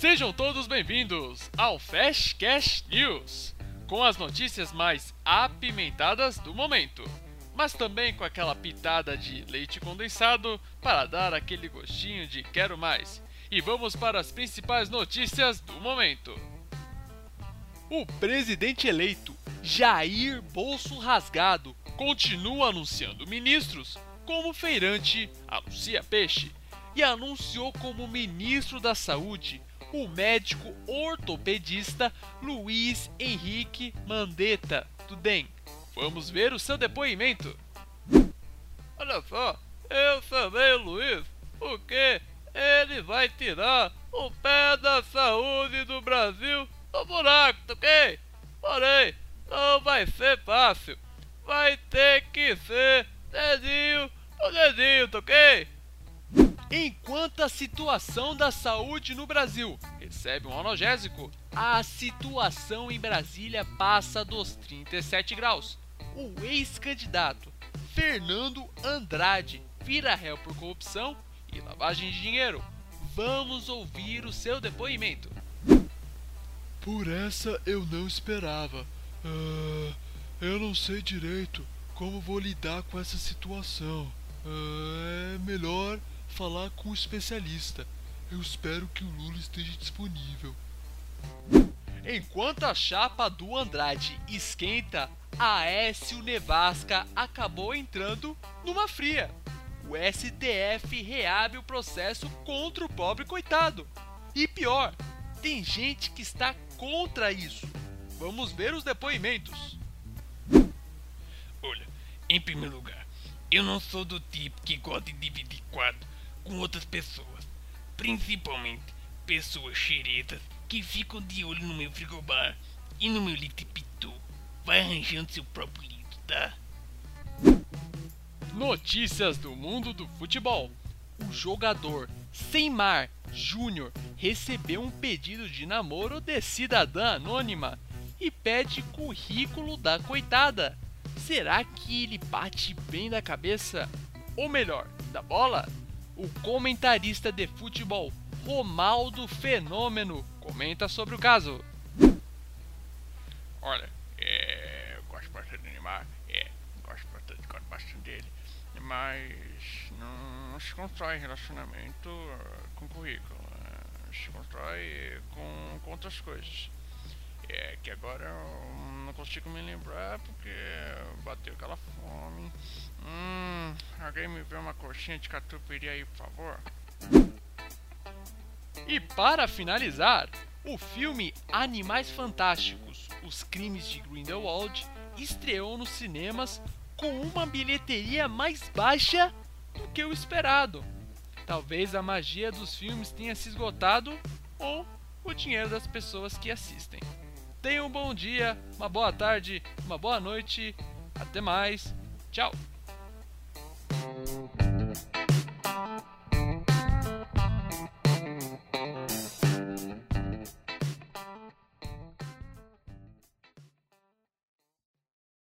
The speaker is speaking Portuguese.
Sejam todos bem-vindos ao Fast Cash News, com as notícias mais apimentadas do momento, mas também com aquela pitada de leite condensado para dar aquele gostinho de quero mais. E vamos para as principais notícias do momento. O presidente eleito Jair Bolso Rasgado continua anunciando ministros como feirante anuncia peixe e anunciou como ministro da Saúde o médico ortopedista Luiz Henrique Mandetta, do DEM. Vamos ver o seu depoimento. Olha só, eu chamei o Luiz porque ele vai tirar o pé da saúde do Brasil do buraco, ok? Porém, não vai ser fácil. Vai ter que ser dedinho o dedinho, tá ok? Enquanto a situação da saúde no Brasil recebe um analgésico, a situação em Brasília passa dos 37 graus. O ex-candidato Fernando Andrade vira réu por corrupção e lavagem de dinheiro. Vamos ouvir o seu depoimento. Por essa eu não esperava. Uh, eu não sei direito como vou lidar com essa situação. Uh, é melhor falar com um especialista. Eu espero que o Lula esteja disponível. Enquanto a chapa do Andrade esquenta, a Aécio Nevasca acabou entrando numa fria. O STF reabre o processo contra o pobre coitado. E pior, tem gente que está contra isso. Vamos ver os depoimentos. Olha, em primeiro lugar, eu não sou do tipo que gosta de dividir quadro com outras pessoas, principalmente pessoas xeretas que ficam de olho no meu frigobar e no meu pitu. Vai arranjando seu próprio litro, tá? Notícias do mundo do futebol. O jogador Seymar Júnior recebeu um pedido de namoro de cidadã anônima e pede currículo da coitada. Será que ele bate bem da cabeça? Ou melhor, da bola? O comentarista de futebol Romaldo Fenômeno comenta sobre o caso. Olha, é, eu gosto bastante de Neymar, é, gosto bastante, gosto bastante dele, mas não, não se constrói relacionamento uh, com currículo, uh, se constrói com, com outras coisas. É que agora eu não consigo me lembrar porque bateu aquela fome. Alguém me vê uma coxinha de catupiry aí, por favor? E para finalizar, o filme Animais Fantásticos: Os Crimes de Grindelwald estreou nos cinemas com uma bilheteria mais baixa do que o esperado. Talvez a magia dos filmes tenha se esgotado ou o dinheiro das pessoas que assistem. Tenha um bom dia, uma boa tarde, uma boa noite. Até mais. Tchau. Mm-hmm.